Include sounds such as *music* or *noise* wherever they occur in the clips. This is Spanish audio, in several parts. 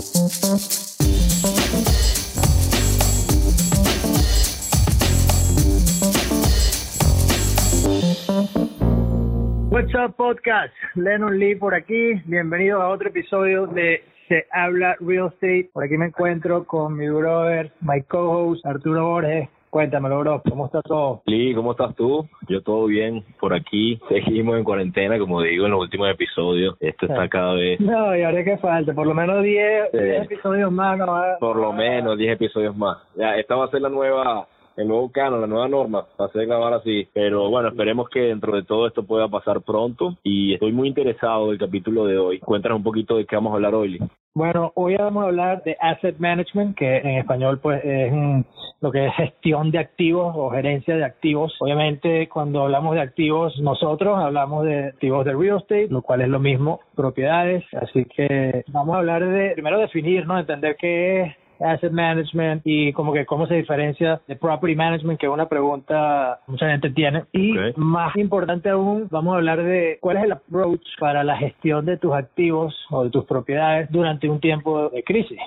What's up podcast? Lennon Lee por aquí. Bienvenido a otro episodio de Se habla Real Estate. Por aquí me encuentro con mi brother, my co-host Arturo Borges. Cuéntamelo, bro, ¿cómo está todo? Lee, ¿cómo estás tú? Yo todo bien por aquí. Seguimos en cuarentena, como digo en los últimos episodios. Esto está cada vez. No, y ahora que falta, por lo menos 10 episodios más, ¿no? Por lo menos 10 episodios más. Ya, esta va a ser la nueva el nuevo canon, la nueva norma, va a ser grabar así. Pero bueno, esperemos que dentro de todo esto pueda pasar pronto y estoy muy interesado del capítulo de hoy. Cuéntanos un poquito de qué vamos a hablar hoy. Bueno, hoy vamos a hablar de asset management, que en español pues es lo que es gestión de activos o gerencia de activos. Obviamente cuando hablamos de activos nosotros hablamos de activos de real estate, lo cual es lo mismo, propiedades. Así que vamos a hablar de primero definir, ¿no? Entender qué es asset management y como que cómo se diferencia de property management, que es una pregunta mucha gente tiene. Y más importante aún, vamos a hablar de cuál es el approach para la gestión de tus activos o de tus propiedades durante un tiempo de crisis.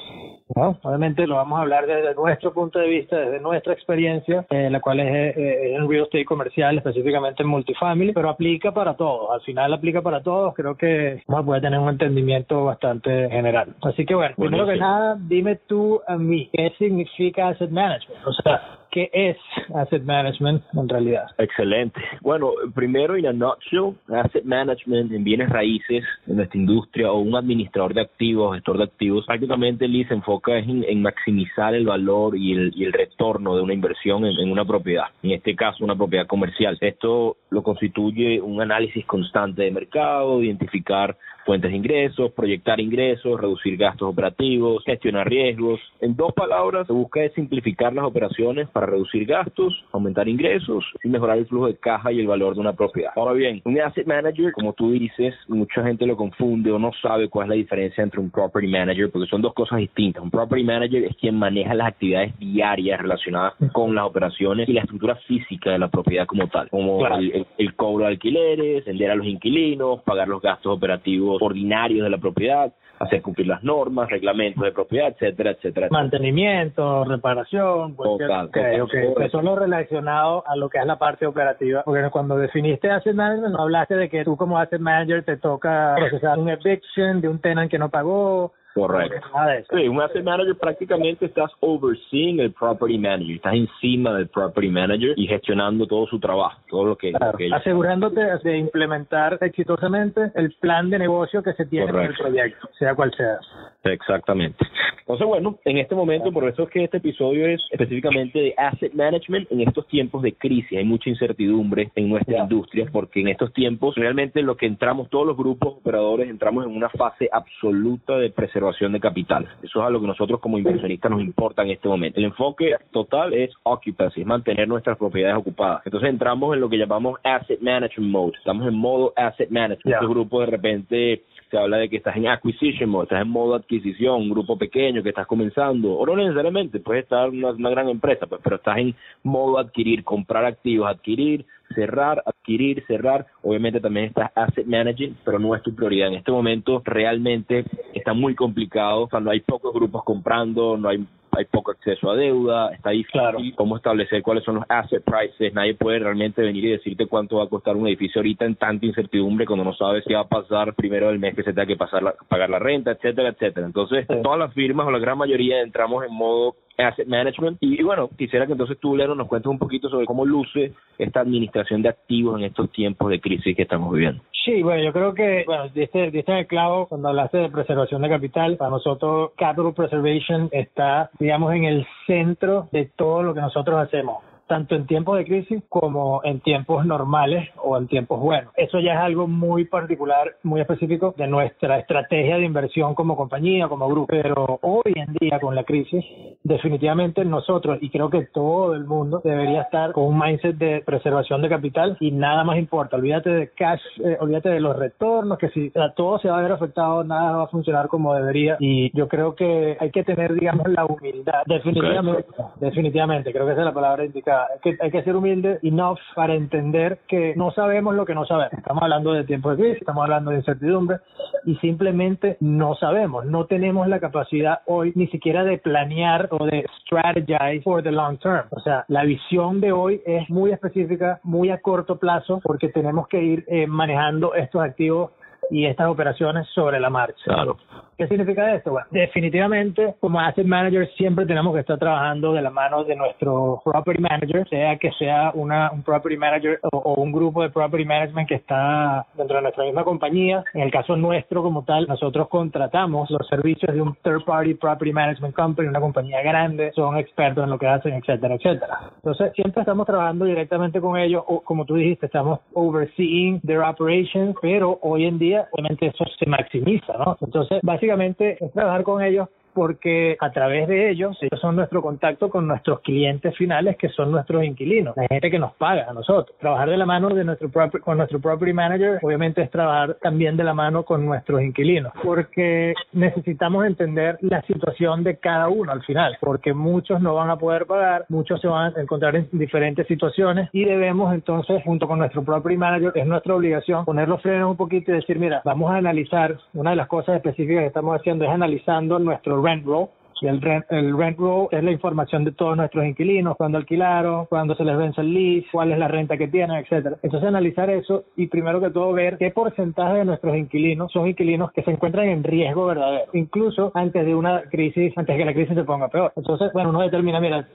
¿no? Obviamente lo vamos a hablar desde nuestro punto de vista, desde nuestra experiencia, eh, la cual es eh, en real estate comercial, específicamente en multifamily, pero aplica para todos. Al final aplica para todos. Creo que vamos a poder tener un entendimiento bastante general. Así que bueno, primero que nada, dime tú a mí qué significa asset management. O sea, ¿qué es asset management en realidad? Excelente. Bueno, primero, en a nutshell, asset management en bienes raíces en nuestra industria o un administrador de activos, gestor de activos, prácticamente Lee se enfoca en, en maximizar el valor y el, y el retorno de una inversión en una propiedad, en este caso una propiedad comercial. Esto lo constituye un análisis constante de mercado, identificar fuentes de ingresos, proyectar ingresos, reducir gastos operativos, gestionar riesgos. En dos palabras, se busca simplificar las operaciones para reducir gastos, aumentar ingresos y mejorar el flujo de caja y el valor de una propiedad. Ahora bien, un asset manager, como tú dices, mucha gente lo confunde o no sabe cuál es la diferencia entre un property manager porque son dos cosas distintas. Un property manager es quien maneja las actividades diarias relacionadas con las operaciones y la estructura física de la propiedad como tal, como el, el cobro de alquileres, vender a los inquilinos, pagar los gastos operativos ordinarios de la propiedad, hacer cumplir las normas, reglamentos de propiedad, etcétera, etcétera. Mantenimiento, reparación, total, okay, okay. Eso es lo relacionado a lo que es la parte operativa, porque cuando definiste asset management no hablaste de que tú como asset manager te toca procesar un eviction de un tenant que no pagó, Correcto. Sí, un asset manager prácticamente estás overseeing el property manager, estás encima del property manager y gestionando todo su trabajo, todo lo que, claro. asegurándote de implementar exitosamente el plan de negocio que se tiene en el proyecto, sea cual sea. Exactamente. Entonces, bueno, en este momento, por eso es que este episodio es específicamente de asset management en estos tiempos de crisis. Hay mucha incertidumbre en nuestra yeah. industria porque en estos tiempos realmente lo que entramos, todos los grupos operadores, entramos en una fase absoluta de preservación de capital. Eso es a lo que nosotros como inversionistas nos importa en este momento. El enfoque total es occupancy, es mantener nuestras propiedades ocupadas. Entonces entramos en lo que llamamos asset management mode. Estamos en modo asset management. Yeah. Este grupo de repente se habla de que estás en acquisition mode, estás en modo adquisición, un grupo pequeño que estás comenzando, o no necesariamente, puedes estar una, gran empresa, pues, pero estás en modo adquirir, comprar activos, adquirir, cerrar, adquirir, cerrar, obviamente también estás asset managing, pero no es tu prioridad. En este momento realmente está muy complicado, cuando hay pocos grupos comprando, no hay hay poco acceso a deuda, está difícil claro. cómo establecer cuáles son los asset prices, nadie puede realmente venir y decirte cuánto va a costar un edificio ahorita en tanta incertidumbre cuando no sabes qué va a pasar primero del mes que se tenga que pasar la, pagar la renta, etcétera, etcétera. Entonces, sí. todas las firmas o la gran mayoría entramos en modo asset management y, bueno, quisiera que entonces tú, Lero, nos cuentes un poquito sobre cómo luce esta administración de activos en estos tiempos de crisis que estamos viviendo. Sí, bueno, yo creo que, bueno, diste, diste el clavo cuando hablaste de preservación de capital. Para nosotros, capital preservation está, digamos, en el centro de todo lo que nosotros hacemos tanto en tiempos de crisis como en tiempos normales o en tiempos buenos. Eso ya es algo muy particular, muy específico de nuestra estrategia de inversión como compañía, como grupo. Pero hoy en día con la crisis, definitivamente nosotros y creo que todo el mundo debería estar con un mindset de preservación de capital y nada más importa. Olvídate de cash, eh, olvídate de los retornos, que si todo se va a ver afectado, nada va a funcionar como debería. Y yo creo que hay que tener, digamos, la humildad. Definitivamente, okay. definitivamente, creo que esa es la palabra indicada que, hay que ser humilde enough para entender que no sabemos lo que no sabemos. Estamos hablando de tiempos de crisis, estamos hablando de incertidumbre y simplemente no sabemos, no tenemos la capacidad hoy ni siquiera de planear o de strategize for the long term. O sea, la visión de hoy es muy específica, muy a corto plazo, porque tenemos que ir eh, manejando estos activos y estas operaciones sobre la marcha. Claro. ¿Qué significa esto? Bueno, definitivamente como asset manager siempre tenemos que estar trabajando de la mano de nuestro property manager, sea que sea una, un property manager o, un grupo de property management que está dentro de nuestra misma compañía. En el caso nuestro como tal, nosotros contratamos los servicios de un third party property management company, una compañía grande, son expertos en lo que hacen, etcétera, etcétera. Entonces siempre estamos trabajando directamente con ellos, o como tú dijiste, estamos overseeing their operations, pero hoy en día obviamente eso se maximiza, ¿no? Entonces básicamente es trabajar con ellos porque a través de ellos, ellos son nuestro contacto con nuestros clientes finales, que son nuestros inquilinos, la gente que nos paga a nosotros. Trabajar de la mano de nuestro con nuestro property manager, obviamente es trabajar también de la mano con nuestros inquilinos, porque necesitamos entender la situación de cada uno al final, porque muchos no van a poder pagar, muchos se van a encontrar en diferentes situaciones y debemos entonces, junto con nuestro property manager, es nuestra obligación poner los frenos un poquito y decir, mira, vamos a analizar, una de las cosas específicas que estamos haciendo es analizando nuestro rent roll y el rent, el rent roll es la información de todos nuestros inquilinos, cuándo alquilaron, cuándo se les vence el lease, cuál es la renta que tienen, etcétera. Entonces analizar eso y primero que todo ver qué porcentaje de nuestros inquilinos son inquilinos que se encuentran en riesgo verdadero, incluso antes de una crisis, antes de que la crisis se ponga peor. Entonces, bueno, uno determina, mira,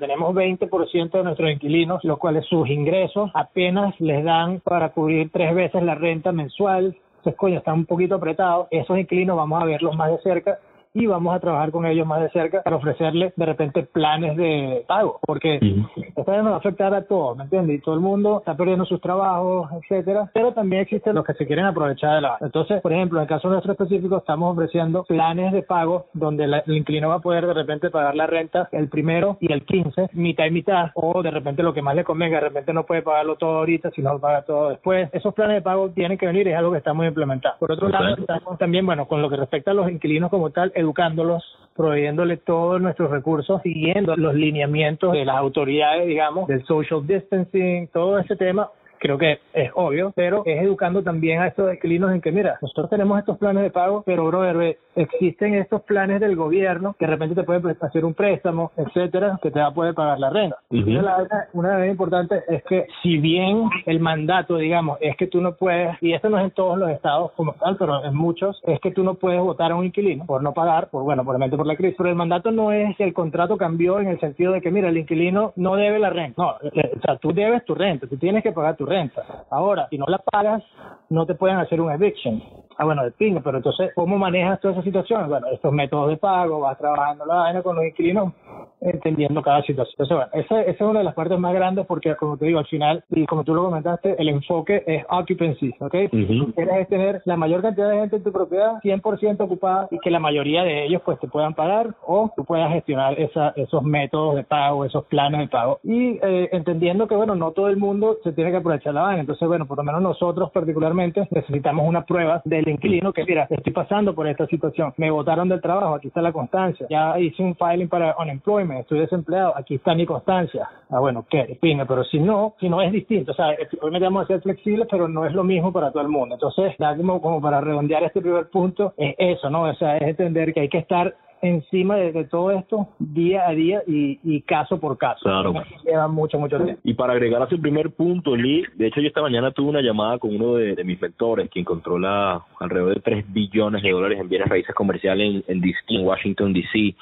tenemos 20% de nuestros inquilinos, los cuales sus ingresos apenas les dan para cubrir tres veces la renta mensual, entonces, coño, está un poquito apretado. Esos inquilinos vamos a verlos más de cerca y vamos a trabajar con ellos más de cerca para ofrecerles de repente planes de pago, porque esto nos va a afectar a todos, ¿me entiendes? Y todo el mundo está perdiendo sus trabajos, etcétera, pero también existen los que se quieren aprovechar de la Entonces, por ejemplo, en el caso nuestro específico, estamos ofreciendo planes de pago donde el inquilino va a poder de repente pagar la renta el primero y el 15, mitad y mitad, o de repente lo que más le convenga, de repente no puede pagarlo todo ahorita, sino lo paga todo después. Esos planes de pago tienen que venir, es algo que estamos implementando. Por otro lado, estamos también, bueno, con lo que respecta a los inquilinos como tal, educándolos, proveyéndole todos nuestros recursos, siguiendo los lineamientos de las autoridades, digamos, del social distancing, todo ese tema, creo que es obvio, pero es educando también a estos inquilinos en que, mira, nosotros tenemos estos planes de pago, pero, brother, existen estos planes del gobierno que de repente te pueden hacer un préstamo, etcétera, que te va a poder pagar la renta. y una, una vez importante es que si bien el mandato, digamos, es que tú no puedes, y esto no es en todos los estados como tal, pero en muchos, es que tú no puedes votar a un inquilino por no pagar, por bueno, probablemente por la crisis, pero el mandato no es que el contrato cambió en el sentido de que, mira, el inquilino no debe la renta, no, eh, o sea, tú debes tu renta, tú tienes que pagar tu renta. Ahora, si no la pagas, no te pueden hacer un eviction. Ah, bueno, de pingo, pero entonces, ¿cómo manejas todas esas situaciones? Bueno, estos métodos de pago, vas trabajando la vaina con los inquilinos, entendiendo cada situación. Entonces, bueno, esa, esa, es una de las partes más grandes porque, como te digo, al final, y como tú lo comentaste, el enfoque es occupancy, ¿ok? Uh Quieres tener la mayor cantidad de gente en tu propiedad 100% ocupada y que la mayoría de ellos, pues, te puedan pagar o tú puedas gestionar esa, esos métodos de pago, esos planes de pago. Y eh, entendiendo que, bueno, no todo el mundo se tiene que aprovechar la vaina. Entonces, bueno, por lo menos nosotros particularmente necesitamos una prueba del inquilino que, mira, estoy pasando por esta situación, me botaron del trabajo, aquí está la constancia, ya hice un filing para unemployment, estoy desempleado, aquí está mi constancia. Ah, bueno, qué pinga, pero si no, si no es distinto, o sea, me vamos a ser flexibles, pero no es lo mismo para todo el mundo. Entonces, como para redondear este primer punto, es eso, ¿no? O sea, es entender que hay que estar encima de, todo esto día a día y, caso por caso. Claro. Lleva mucho, mucho tiempo. Y para agregar a su primer punto, Lee, de hecho yo esta mañana tuve una llamada con uno de, mis mentores, quien controla alrededor de 3 billones de dólares en bienes raíces comerciales en, en, en Washington, D.C.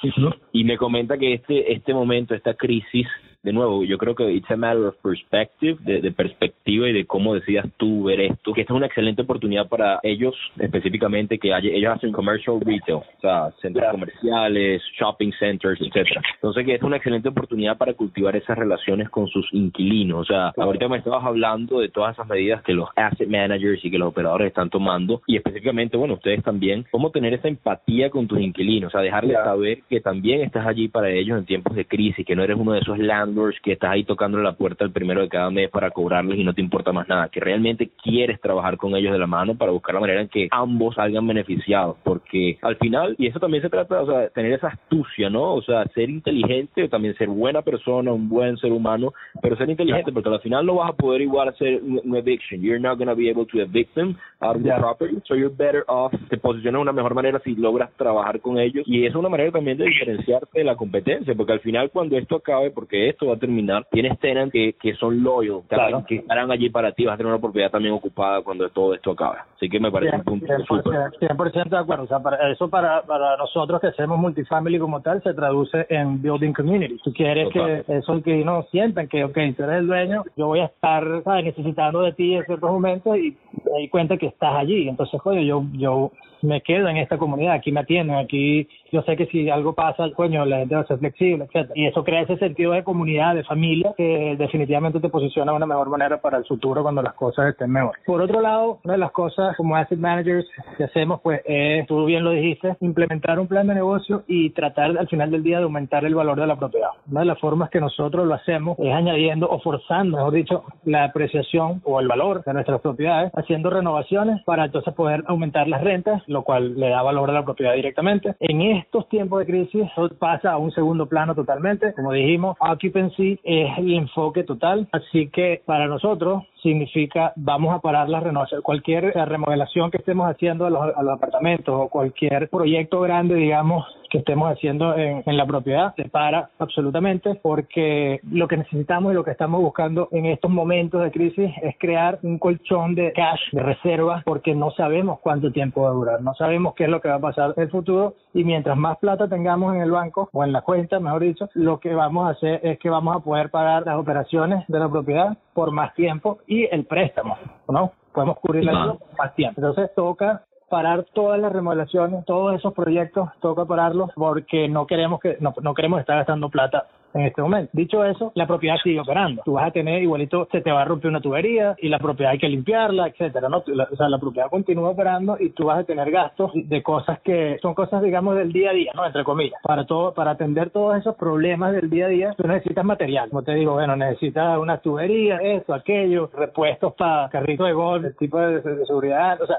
Y me comenta que este, este momento, esta crisis, de nuevo, yo creo que it's a matter of perspective, de, perspectiva y de cómo decidas tú ver esto, que esta es una excelente oportunidad para ellos específicamente, que ellos hacen commercial retail, o sea, centros comerciales, shopping centers, etcétera. Entonces, que es una excelente oportunidad para cultivar esas relaciones con sus inquilinos. O sea, ahorita me estabas hablando de todas esas medidas que los asset managers y que los operadores están tomando, y específicamente, bueno, ustedes también, cómo tener esa empatía con tus inquilinos, o sea, dejarles saber que también estás allí para ellos en tiempos de crisis, que no eres uno de esos land landlords que estás ahí tocando la puerta el primero de cada mes para cobrarles y no te importa más nada, que realmente quieres trabajar con ellos de la mano para buscar la manera en que ambos salgan beneficiados, porque al final, y eso también se trata, o sea, tener esa astucia, ¿no? O sea, ser inteligente, también ser buena persona, un buen ser humano, pero ser inteligente, porque al final no vas a poder igual hacer un eviction. You're not going to be able to evict them out of the property, so you're better off. Te posicionas de una mejor manera si logras trabajar con ellos, y es una manera también de *clears throat* diferenciarte de la competencia, porque al final cuando esto acabe, porque esto va a terminar, tienes tenants que, que son loyal, que estarán allí para ti, vas a tener una propiedad también ocupada cuando todo esto acabe. Así que me parece un punto 100%, de acuerdo. O sea, para, eso para, para nosotros que hacemos multifamily como tal se traduce en building community. Tú quieres que esos inquilinos sientan que, ok, tú eres el dueño, yo voy a estar necesitando de ti en ciertos momentos y me di cuenta que estás allí. Entonces, joder, yo, yo me quedo en esta comunidad, aquí me atienden, aquí yo sé que si algo pasa, coño, la gente va a ser flexible, etcétera. Y eso crea ese sentido de comunidad, de familia, que definitivamente te posiciona de una mejor manera para el futuro cuando las cosas estén mejor. Por otro lado, una de las cosas como asset managers que hacemos, pues, es, tú bien lo dijiste, implementar un plan de negocio y tratar al final del día de aumentar el valor de la propiedad. Una de las formas que nosotros lo hacemos es añadiendo o forzando, mejor dicho, la apreciación o el valor de nuestras propiedades, haciendo renovaciones para entonces poder aumentar las rentas, lo cual le da valor a la propiedad directamente. En estos tiempos de crisis pasa a un segundo plano totalmente. Como dijimos, occupancy es el enfoque total. Así que para nosotros significa vamos a parar las renovaciones. Cualquier remodelación que estemos haciendo a los, a los apartamentos o cualquier proyecto grande, digamos, que estemos haciendo en, la propiedad se para absolutamente porque lo que necesitamos y lo que estamos buscando en estos momentos de crisis es crear un colchón de cash, de reserva, porque no sabemos cuánto tiempo va a durar, no sabemos qué es lo que va a pasar en el futuro y mientras más plata tengamos en el banco o en la cuenta, mejor dicho, lo que vamos a hacer es que vamos a poder pagar las operaciones de la propiedad por más tiempo y el préstamo, ¿no? Podemos cubrir la por más tiempo. Entonces toca parar todas las remodelaciones, todos esos proyectos, toca pararlos porque no queremos que no, no queremos estar gastando plata en este momento. Dicho eso, la propiedad sigue operando. Tú vas a tener igualito, se te va a romper una tubería y la propiedad hay que limpiarla, etcétera, ¿no? o sea, la propiedad continúa operando y tú vas a tener gastos de cosas que son cosas, digamos, del día a día, ¿no? Entre comillas. Para todo, para atender todos esos problemas del día a día, tú necesitas material. Como te digo, bueno, necesitas una tubería, esto, aquello, repuestos para carrito de golf, el tipo de, seguridad, o sea,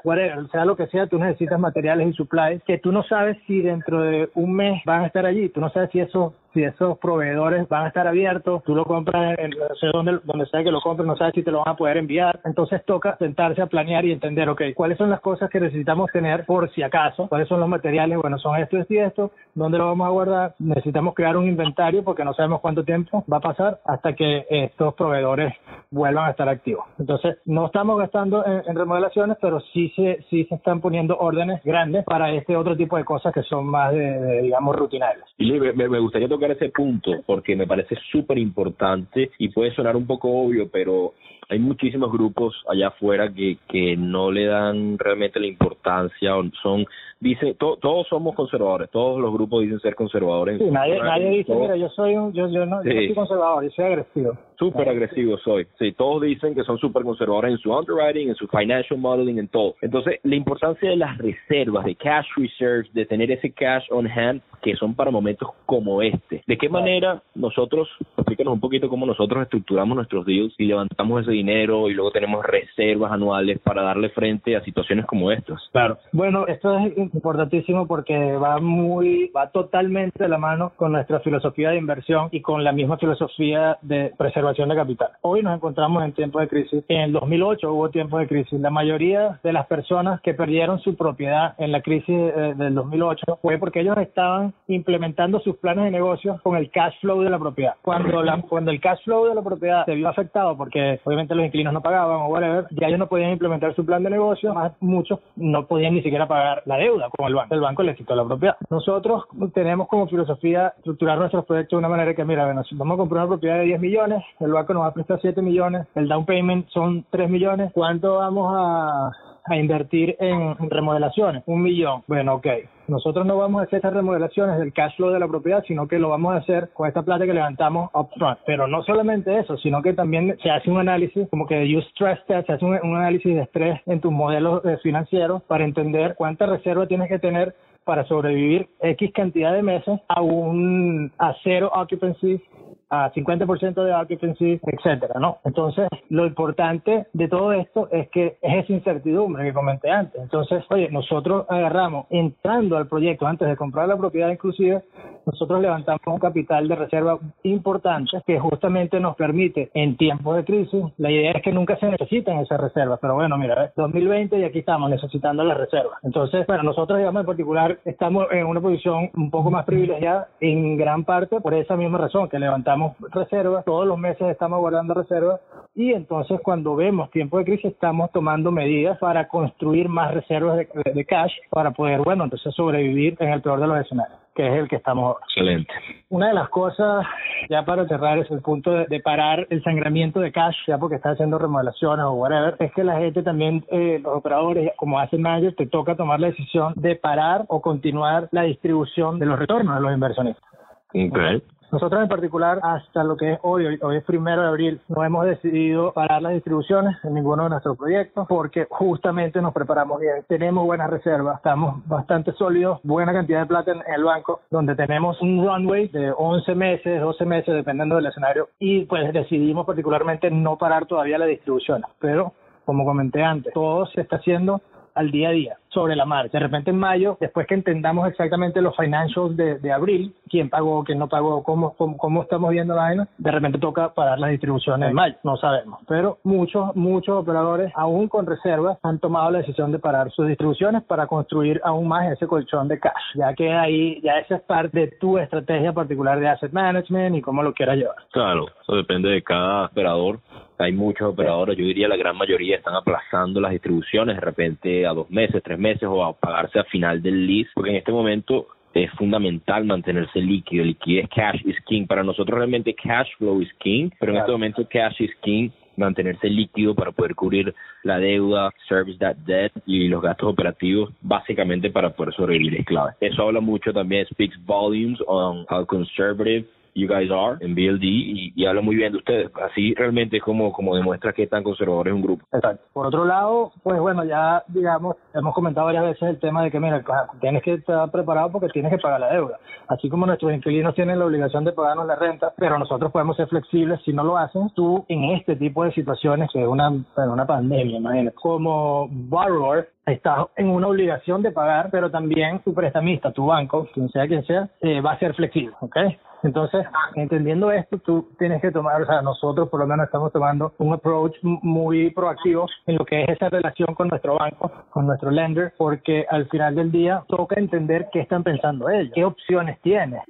sea lo que sea, tú necesitas materiales y supplies que tú no sabes si dentro de un mes van a estar allí, tú no sabes si eso si esos proveedores van a estar abiertos, tú lo compras en no sé dónde, donde sea que lo compres, no sabes si te lo van a poder enviar. Entonces toca sentarse a planear y entender, ok, cuáles son las cosas que necesitamos tener por si acaso, cuáles son los materiales, bueno, son esto, esto y esto, dónde lo vamos a guardar. Necesitamos crear un inventario porque no sabemos cuánto tiempo va a pasar hasta que estos proveedores vuelvan a estar activos. Entonces, no estamos gastando en, remodelaciones, pero sí se, sí se están poniendo órdenes grandes para este otro tipo de cosas que son más, de, digamos, rutinarias. Y me, me gustaría tocar ese punto porque me parece súper importante y puede sonar un poco obvio, pero hay muchísimos grupos allá afuera que, que no le dan realmente la importancia o son dice todos somos conservadores todos los grupos dicen ser conservadores. Sí, nadie nadie dice mira yo soy un, yo yo no yo soy conservador yo soy agresivo súper agresivo soy. Sí todos dicen que son súper conservadores en su underwriting en su financial modeling en todo. Entonces la importancia de las reservas de cash reserves de tener ese cash on hand que son para momentos como este. De qué manera nosotros explícanos un poquito cómo nosotros estructuramos nuestros deals y levantamos ese dinero y luego tenemos reservas anuales para darle frente a situaciones como estas. Claro. Bueno, esto es importantísimo porque va muy, va totalmente de la mano con nuestra filosofía de inversión y con la misma filosofía de preservación de capital. Hoy nos encontramos en tiempos de crisis. En el 2008 hubo tiempos de crisis. La mayoría de las personas que perdieron su propiedad en la crisis eh, del 2008 fue porque ellos estaban implementando sus planes de negocio con el cash flow de la propiedad. Cuando, la, el cash flow de la propiedad se vio afectado porque obviamente los inquilinos no pagaban o whatever, ya ellos no podían implementar su plan de negocio, más muchos no podían ni siquiera pagar la deuda con el banco. El banco les quitó la propiedad. Nosotros tenemos como filosofía estructurar nuestros proyectos de una manera que, mira, bueno, si vamos a comprar una propiedad de 10 millones, el banco nos va a prestar 7 millones, el down payment son 3 millones, ¿cuánto vamos a a invertir en remodelaciones, un millón. Bueno, ok. Nosotros no vamos a hacer estas remodelaciones del cash flow de la propiedad, sino que lo vamos a hacer con esta plata que levantamos upfront. Pero no solamente eso, sino que también se hace un análisis, como que you stress test, se hace un, análisis de estrés en tus modelos eh, financieros para entender cuánta reserva tienes que tener para sobrevivir X cantidad de meses a un a cero occupancy a 50% de occupancy, etcétera, ¿no? Entonces, lo importante de todo esto es que es esa incertidumbre que comenté antes. Entonces, oye, nosotros agarramos, entrando al proyecto antes de comprar la propiedad inclusive, nosotros levantamos un capital de reserva importante que justamente nos permite en tiempos de crisis, la idea es que nunca se necesiten esas reservas, pero bueno, mira, 2020 y aquí estamos necesitando las reservas. Entonces, bueno, nosotros digamos en particular estamos en una posición un poco más privilegiada en gran parte por esa misma razón, que levantamos reservas, todos los meses estamos guardando reservas y entonces cuando vemos tiempo de crisis estamos tomando medidas para construir más reservas de, de cash para poder, bueno, entonces sobrevivir en el peor de los escenarios que es el que estamos. Excelente. Una de las cosas, ya para cerrar, es el punto de, parar el sangramiento de cash, ya porque está haciendo remodelaciones o whatever, es que la gente también, eh, los operadores, como hacen managers, te toca tomar la decisión de parar o continuar la distribución de los retornos de los inversionistas. Okay. Nosotros en particular, hasta lo que es hoy, hoy es primero de abril, no hemos decidido parar las distribuciones en ninguno de nuestros proyectos porque justamente nos preparamos bien. Tenemos buenas reservas, estamos bastante sólidos, buena cantidad de plata en el banco, donde tenemos un runway de 11 meses, 12 meses, dependiendo del escenario, y pues decidimos particularmente no parar todavía la distribución. Pero, como comenté antes, todo se está haciendo al día a día, sobre la marcha. De repente en mayo, después que entendamos exactamente los financials de, abril, quién pagó, quién no pagó, cómo, cómo, estamos viendo la vaina, de repente toca parar las distribuciones en mayo, no sabemos. Pero muchos, muchos operadores, aún con reservas, han tomado la decisión de parar sus distribuciones para construir aún más ese colchón de cash. Ya que ahí, ya esa es parte de tu estrategia particular de asset management y cómo lo quieras llevar. Claro, eso depende de cada operador hay muchos operadores, yo diría la gran mayoría están aplazando las distribuciones de repente a dos meses, tres meses o a pagarse a final del lease, porque en este momento es fundamental mantenerse líquido. Liquidez, cash is king. Para nosotros realmente cash flow is king, pero en este momento cash is king mantenerse líquido para poder cubrir la deuda, service that debt y los gastos operativos, básicamente para poder sobrevivir es clave. Eso habla mucho también, speaks volumes on how conservative you guys are en BLD y, habla muy bien de ustedes. Así realmente es como, como demuestra que tan conservador es un grupo. Exacto. Por otro lado, pues bueno, ya digamos, hemos comentado varias veces el tema de que, mira, tienes que estar preparado porque tienes que pagar la deuda. Así como nuestros inquilinos tienen la obligación de pagarnos la renta, pero nosotros podemos ser flexibles si no lo hacen. Tú, en este tipo de situaciones, que es una, una pandemia, imagínate, como borrower, estás en una obligación de pagar, pero también tu prestamista, tu banco, quien sea quien sea, eh, va a ser flexible, ¿ok? Entonces, entendiendo esto, tú tienes que tomar, o sea, nosotros por lo menos estamos tomando un approach muy proactivo en lo que es esa relación con nuestro banco, con nuestro lender, porque al final del día toca entender qué están pensando ellos, qué opciones tienes.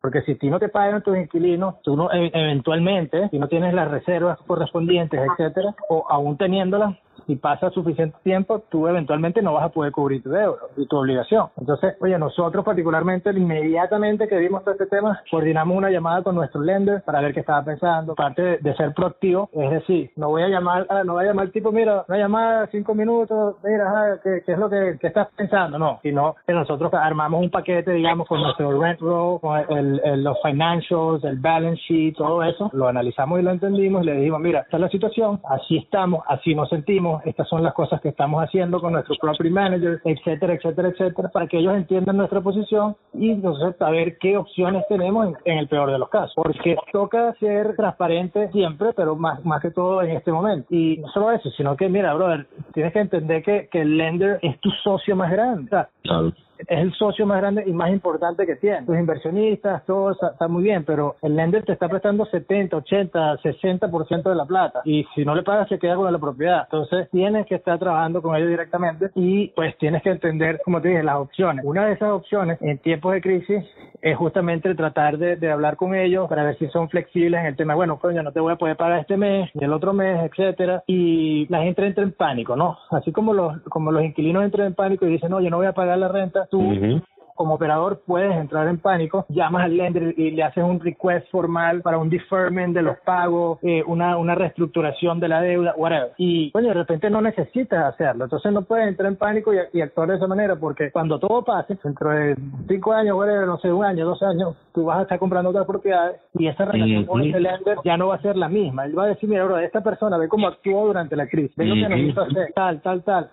Porque si ti no te pagan tus inquilinos, tú no, e, eventualmente, si no tienes las reservas correspondientes, etcétera, o aún teniéndolas, si pasa suficiente tiempo, tú eventualmente no vas a poder cubrir tu deuda y tu obligación. Entonces, oye, nosotros particularmente, inmediatamente que vimos todo este tema, coordinamos una llamada con nuestro lender para ver qué estaba pensando. Parte de, ser proactivo, es decir, no voy a llamar, no voy a llamar tipo, mira, una llamada cinco minutos, mira, ¿qué, es lo que, estás pensando? No, sino que nosotros armamos un paquete, digamos, con nuestro rent roll, con el, los financials, el balance sheet, todo eso, lo analizamos y lo entendimos y le dijimos, mira, esta es la situación, así estamos, así nos sentimos, estas son las cosas que estamos haciendo con nuestro property manager, etcétera, etcétera, etcétera, para que ellos entiendan nuestra posición y entonces saber qué opciones tenemos en, el peor de los casos. Porque toca ser transparente siempre, pero más, más que todo en este momento. Y no solo eso, sino que, mira, brother, tienes que entender que, el lender es tu socio más grande. O es el socio más grande y más importante que tiene. Tus inversionistas, todo está, muy bien, pero el lender te está prestando 70, 80, 60% de la plata y si no le pagas se queda con la propiedad. Entonces tienes que estar trabajando con ellos directamente y pues tienes que entender, como te dije, las opciones. Una de esas opciones en tiempos de crisis es justamente tratar de, de hablar con ellos para ver si son flexibles en el tema, bueno, coño, no te voy a poder pagar este mes, ni el otro mes, etcétera, y la gente entra en pánico, ¿no? Así como los, como los inquilinos entran en pánico y dicen, no, yo no voy a pagar la renta, tú como operador puedes entrar en pánico, llamas al lender y le haces un request formal para un deferment de los pagos, eh, una, una reestructuración de la deuda, whatever. Y, bueno, de repente no necesitas hacerlo. Entonces no puedes entrar en pánico y, actuar de esa manera porque cuando todo pase, dentro de cinco años, whatever, no sé, un año, dos años, tú vas a estar comprando otras propiedades y esa relación con ese lender ya no va a ser la misma. Él va a decir, mira, bro, esta persona ve cómo actuó durante la crisis, ve lo que nos hizo hacer, tal, tal, tal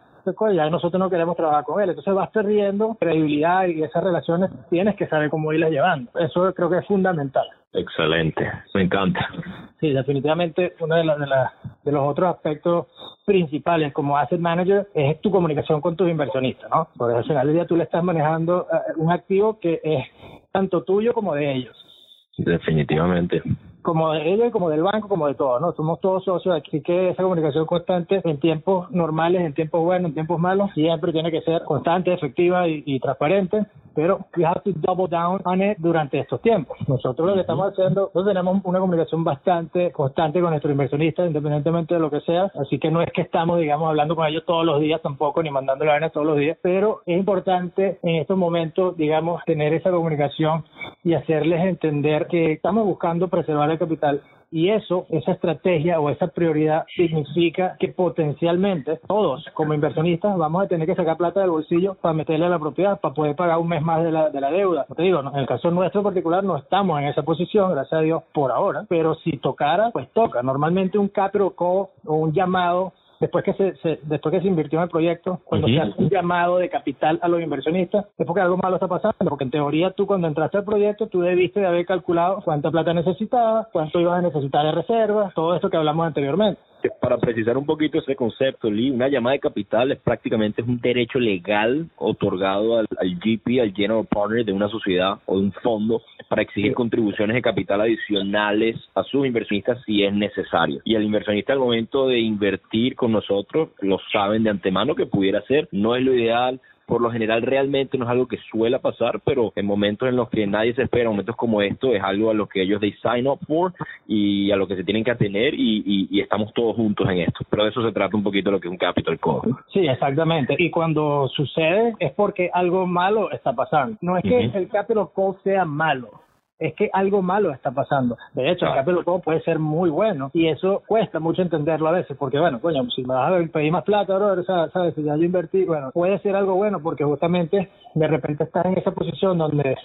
ya nosotros no queremos trabajar con él. Entonces vas perdiendo credibilidad y esas relaciones tienes que saber cómo irlas llevando. Eso creo que es fundamental. Excelente, me encanta. Sí, definitivamente uno de, de, de los otros aspectos principales como asset manager es tu comunicación con tus inversionistas, ¿no? Porque al final del día tú le estás manejando eh, un activo que es tanto tuyo como de ellos. Definitivamente como de ellos, como del banco, como de todo, ¿no? Somos todos socios, así que esa comunicación constante en tiempos normales, en tiempos buenos, en tiempos malos, siempre tiene que ser constante, efectiva y, transparente, pero we have to double down on it durante estos tiempos. Nosotros lo que estamos haciendo, nosotros tenemos una comunicación bastante constante con nuestros inversionistas, independientemente de lo que sea, así que no es que estamos, digamos, hablando con ellos todos los días tampoco, ni mandando la todos los días, pero es importante en estos momentos, digamos, tener esa comunicación y hacerles entender que estamos buscando preservar capital y eso, esa estrategia o esa prioridad significa que potencialmente todos como inversionistas vamos a tener que sacar plata del bolsillo para meterle a la propiedad, para poder pagar un mes más de la, de la deuda. Te digo, en el caso nuestro particular no estamos en esa posición, gracias a Dios, por ahora, pero si tocara, pues toca. Normalmente un capital call o un llamado después que se, después que se invirtió en el proyecto, cuando se hace un llamado de capital a los inversionistas, es porque algo malo está pasando, porque en teoría tú cuando entraste al proyecto, tú debiste de haber calculado cuánta plata necesitabas, cuánto ibas a necesitar de reservas, todo esto que hablamos anteriormente para precisar un poquito ese concepto, Lee, una llamada de capital es prácticamente un derecho legal otorgado al, GP, al General Partner de una sociedad o de un fondo para exigir contribuciones de capital adicionales a sus inversionistas si es necesario. Y el inversionista al momento de invertir con nosotros lo saben de antemano que pudiera ser, no es lo ideal, por lo general realmente no es algo que suele pasar, pero en momentos en los que nadie se espera, momentos como esto, es algo a lo que ellos they sign up for y a lo que se tienen que atener y, y, estamos todos juntos en esto. Pero de eso se trata un poquito lo que es un capital call. Sí, exactamente. Y cuando sucede es porque algo malo está pasando. No es que el capital call sea malo, es que algo malo está pasando. De hecho, el capital call puede ser muy bueno y eso cuesta mucho entenderlo a veces, porque bueno, coño, si me vas a pedir más plata, bro, sabes, si ya yo invertí, bueno, puede ser algo bueno porque justamente de repente estás en esa posición donde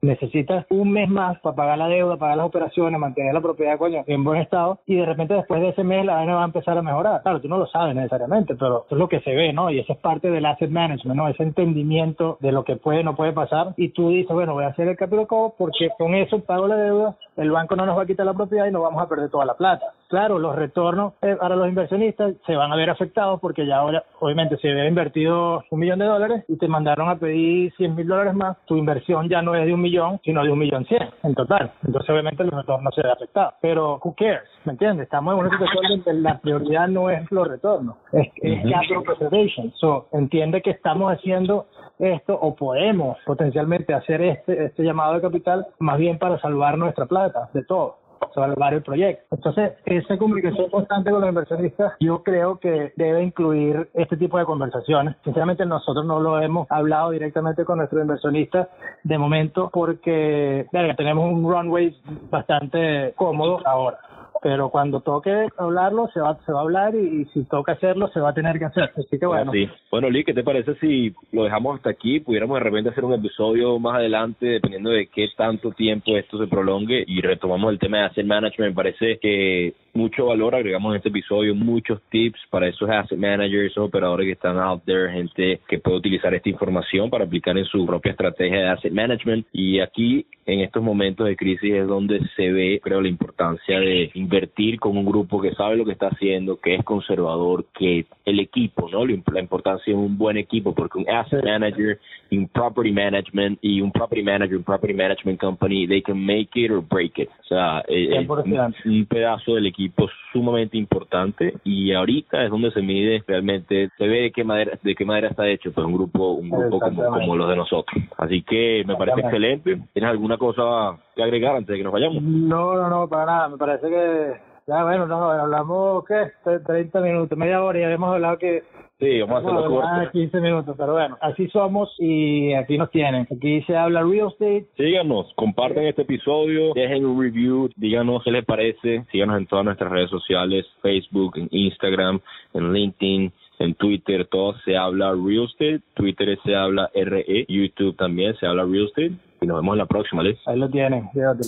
necesitas un mes más para pagar la deuda, pagar las operaciones, mantener la propiedad, coño, en buen estado y de repente después de ese mes la vaina va a empezar a mejorar. Claro, tú no lo sabes necesariamente, pero eso es lo que se ve, ¿no? Y eso es parte del asset management, ¿no? Ese entendimiento de lo que puede no puede pasar y tú dices, bueno, voy a hacer el capital porque con eso pago la deuda, el banco no nos va a quitar la propiedad y no vamos a perder toda la plata. Claro, los retornos eh, para los inversionistas se van a ver afectados porque ya ahora, obviamente, si había invertido un millón de dólares y te mandaron a pedir 100 mil dólares más, tu inversión ya no es de un millón, sino de un millón cien en total. Entonces, obviamente, el retorno se ve afectado. Pero, who cares? ¿Me entiendes? Estamos en una situación *laughs* donde la prioridad no es los retornos, es, es capital preservation. So, entiende que estamos haciendo esto o podemos potencialmente hacer este, este llamado de capital más bien para salvar nuestra plata de todo salvar el proyecto. Entonces, esa comunicación constante con los inversionistas, yo creo que debe incluir este tipo de conversaciones. Sinceramente, nosotros no lo hemos hablado directamente con nuestros inversionistas de momento porque tenemos un runway bastante cómodo ahora pero cuando toque hablarlo se va se va a hablar y, si toca hacerlo se va a tener que hacer. Así que bueno. Sí. bueno Lee qué te parece si lo dejamos hasta aquí pudiéramos de repente hacer un episodio más adelante dependiendo de qué tanto tiempo esto se prolongue y retomamos el tema de asset management me parece que mucho valor agregamos en este episodio muchos tips para esos asset managers esos operadores que están out there gente que puede utilizar esta información para aplicar en su propia estrategia de asset management. Y aquí en estos momentos de crisis es donde se ve creo la importancia de invertir con un grupo que sabe lo que está haciendo, que es conservador, que el equipo, ¿no? La importancia de un buen equipo, porque un asset manager, un property management y un property manager, un property management company, they can make it or break it. O sea, es eh, eh, un pedazo del equipo sumamente importante y ahorita es donde se mide realmente, se ve de qué madera, de qué madera está hecho, pues un grupo, un grupo como, como los de nosotros. Así que me parece excelente. ¿Tienes alguna cosa que agregar antes de que nos vayamos? No, no, no, para nada. Me parece que ya, bueno, no, hablamos, ¿qué? 30 minutos, media hora y habíamos hablado que... Sí, vamos a hacerlo corto. 15 minutos, pero bueno, así somos y aquí nos tienen. Aquí se habla real estate. Síganos, comparten este episodio, dejen un review, díganos qué les parece, síganos en todas nuestras redes sociales, Facebook, en Instagram, en LinkedIn, en Twitter, todo se habla real estate, Twitter se habla RE, YouTube también se habla real estate y nos vemos en la próxima, ¿les? Ahí lo tienen, fíjate.